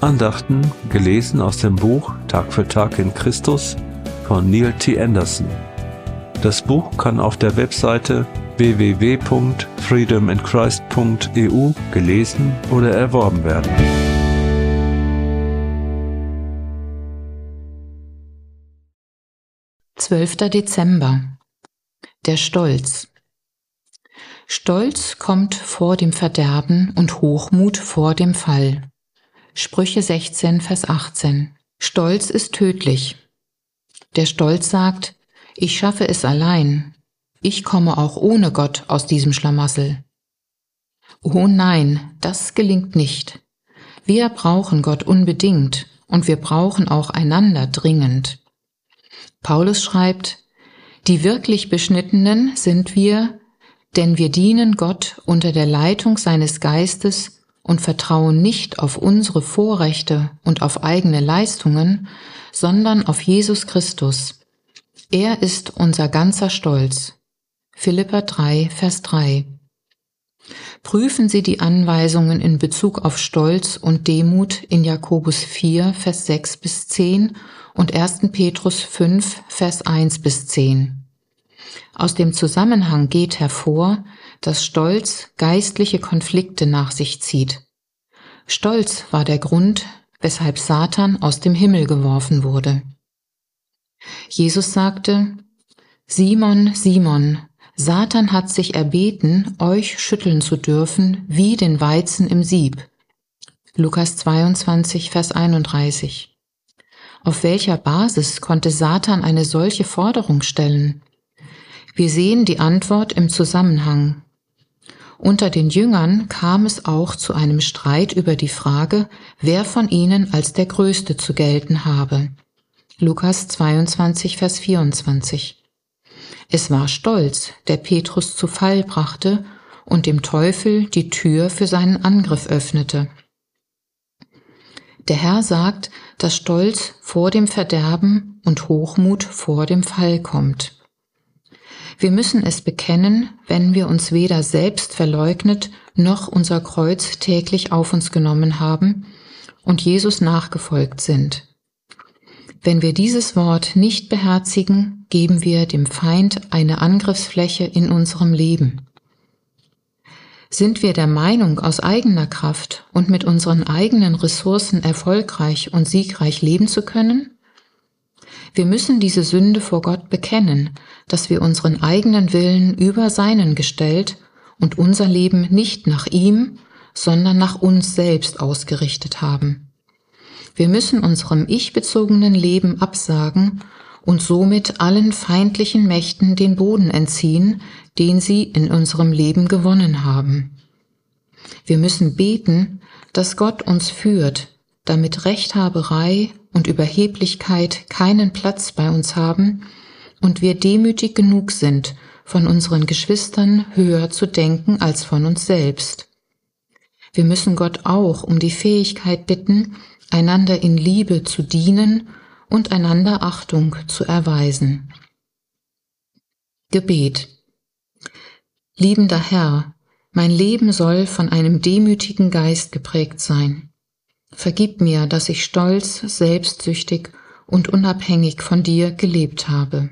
Andachten gelesen aus dem Buch Tag für Tag in Christus von Neil T. Anderson. Das Buch kann auf der Webseite www.freedominchrist.eu gelesen oder erworben werden. Zwölfter Dezember Der Stolz Stolz kommt vor dem Verderben und Hochmut vor dem Fall. Sprüche 16, Vers 18. Stolz ist tödlich. Der Stolz sagt, ich schaffe es allein. Ich komme auch ohne Gott aus diesem Schlamassel. Oh nein, das gelingt nicht. Wir brauchen Gott unbedingt und wir brauchen auch einander dringend. Paulus schreibt, die wirklich Beschnittenen sind wir, denn wir dienen Gott unter der Leitung seines Geistes und vertrauen nicht auf unsere Vorrechte und auf eigene Leistungen, sondern auf Jesus Christus. Er ist unser ganzer Stolz. Philippa 3, Vers 3. Prüfen Sie die Anweisungen in Bezug auf Stolz und Demut in Jakobus 4, Vers 6 bis 10 und 1. Petrus 5, Vers 1 bis 10. Aus dem Zusammenhang geht hervor, dass Stolz geistliche Konflikte nach sich zieht. Stolz war der Grund, weshalb Satan aus dem Himmel geworfen wurde. Jesus sagte, Simon, Simon, Satan hat sich erbeten, euch schütteln zu dürfen wie den Weizen im Sieb. Lukas 22, Vers 31. Auf welcher Basis konnte Satan eine solche Forderung stellen? Wir sehen die Antwort im Zusammenhang. Unter den Jüngern kam es auch zu einem Streit über die Frage, wer von ihnen als der Größte zu gelten habe. Lukas 22, Vers 24. Es war Stolz, der Petrus zu Fall brachte und dem Teufel die Tür für seinen Angriff öffnete. Der Herr sagt, dass Stolz vor dem Verderben und Hochmut vor dem Fall kommt. Wir müssen es bekennen, wenn wir uns weder selbst verleugnet noch unser Kreuz täglich auf uns genommen haben und Jesus nachgefolgt sind. Wenn wir dieses Wort nicht beherzigen, geben wir dem Feind eine Angriffsfläche in unserem Leben. Sind wir der Meinung, aus eigener Kraft und mit unseren eigenen Ressourcen erfolgreich und siegreich leben zu können? Wir müssen diese Sünde vor Gott bekennen, dass wir unseren eigenen Willen über seinen gestellt und unser Leben nicht nach ihm, sondern nach uns selbst ausgerichtet haben. Wir müssen unserem ich-bezogenen Leben absagen und somit allen feindlichen Mächten den Boden entziehen, den sie in unserem Leben gewonnen haben. Wir müssen beten, dass Gott uns führt, damit Rechthaberei und Überheblichkeit keinen Platz bei uns haben und wir demütig genug sind, von unseren Geschwistern höher zu denken als von uns selbst. Wir müssen Gott auch um die Fähigkeit bitten, einander in Liebe zu dienen und einander Achtung zu erweisen. Gebet Liebender Herr, mein Leben soll von einem demütigen Geist geprägt sein. Vergib mir, dass ich stolz, selbstsüchtig und unabhängig von dir gelebt habe.